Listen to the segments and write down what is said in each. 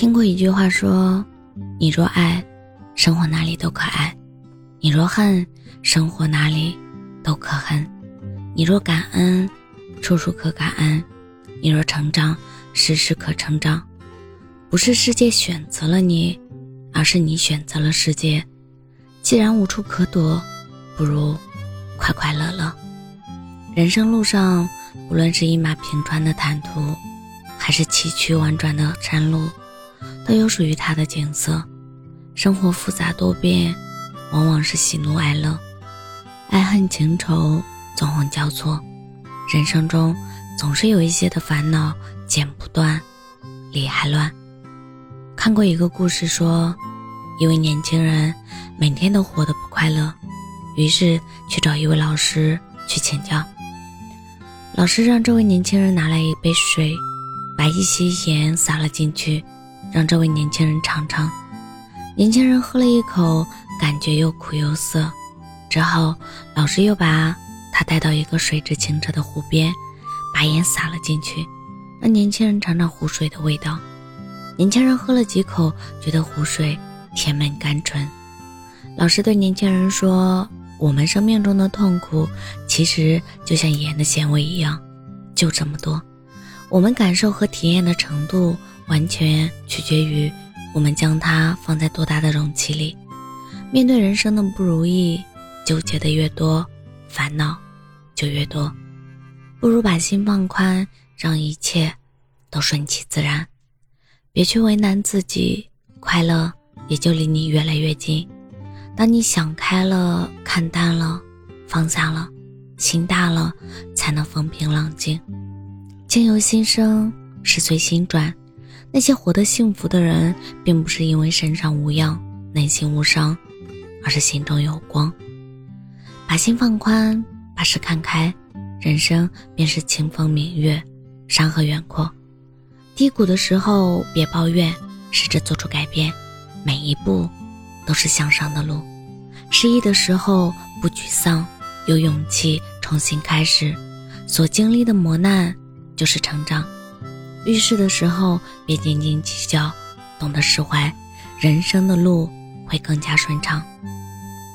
听过一句话说：“你若爱，生活哪里都可爱；你若恨，生活哪里都可恨；你若感恩，处处可感恩；你若成长，时时可成长。不是世界选择了你，而是你选择了世界。既然无处可躲，不如快快乐乐。人生路上，无论是一马平川的坦途，还是崎岖婉转的山路。”都有属于它的景色。生活复杂多变，往往是喜怒哀乐、爱恨情仇纵横交错。人生中总是有一些的烦恼剪不断，理还乱。看过一个故事，说一位年轻人每天都活得不快乐，于是去找一位老师去请教。老师让这位年轻人拿来一杯水，把一些盐撒了进去。让这位年轻人尝尝。年轻人喝了一口，感觉又苦又涩。之后，老师又把他带到一个水质清澈的湖边，把盐撒了进去，让年轻人尝尝湖水的味道。年轻人喝了几口，觉得湖水甜美甘醇。老师对年轻人说：“我们生命中的痛苦，其实就像盐的咸味一样，就这么多。我们感受和体验的程度。”完全取决于我们将它放在多大的容器里。面对人生的不如意，纠结的越多，烦恼就越多。不如把心放宽，让一切都顺其自然，别去为难自己，快乐也就离你越来越近。当你想开了，看淡了，放下了，心大了，才能风平浪静。境由心生，事随心转。那些活得幸福的人，并不是因为身上无恙、内心无伤，而是心中有光。把心放宽，把事看开，人生便是清风明月，山河远阔。低谷的时候别抱怨，试着做出改变，每一步都是向上的路。失意的时候不沮丧，有勇气重新开始。所经历的磨难，就是成长。遇事的时候别斤斤计较，懂得释怀，人生的路会更加顺畅。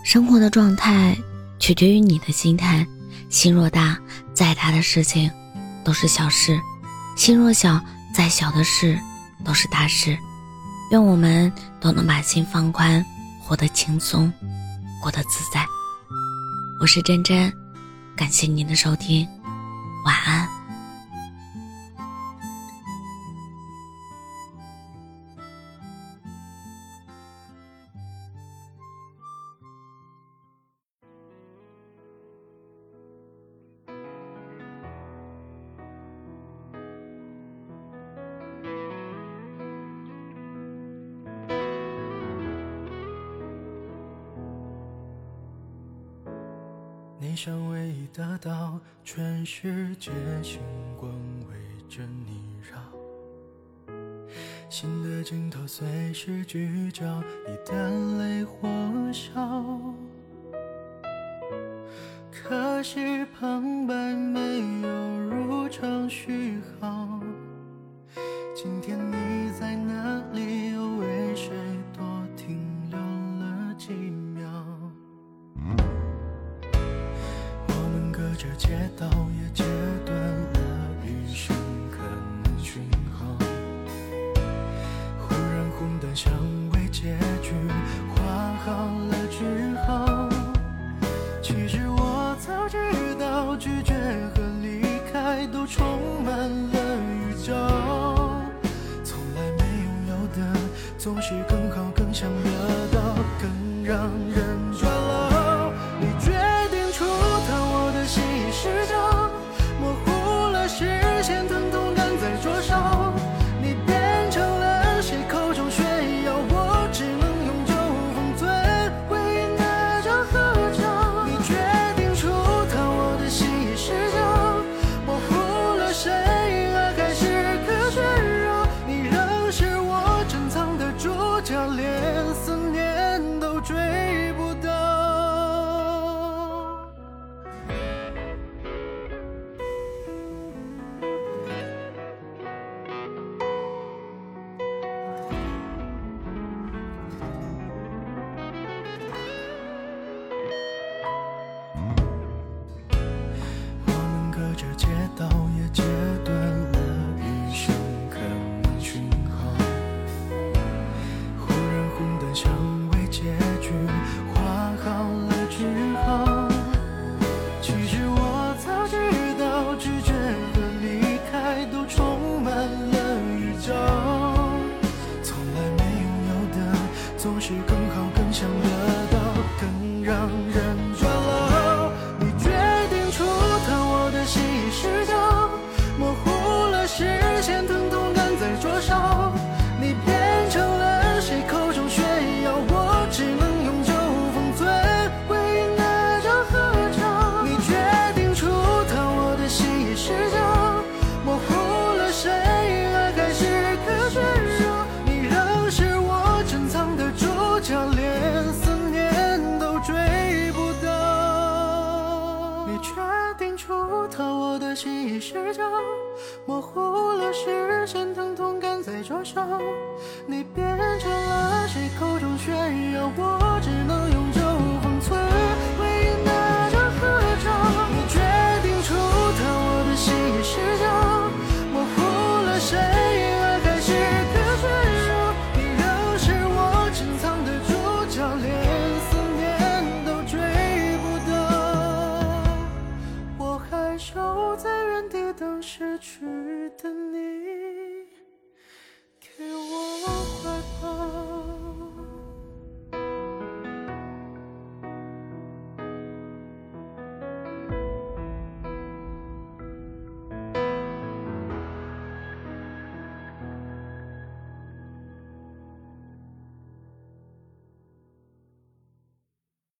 生活的状态取决于你的心态，心若大，再大的事情都是小事；心若小，再小的事都是大事。愿我们都能把心放宽，活得轻松，过得自在。我是真真，感谢您的收听，晚安。你想唯一得到全世界星光围着你绕，心的尽头随时聚焦你的泪或笑。可惜旁白没有如常序号，今天你都充满了宇宙，从来没拥有的总是更好，更想得到，更让人。成为结局画好了句号其实我早知道直觉和离开都充满了预兆从来没拥有的总是更好更想的视角，模糊了视线，疼痛感在灼烧。你变成了谁口中炫耀？我只能。失去。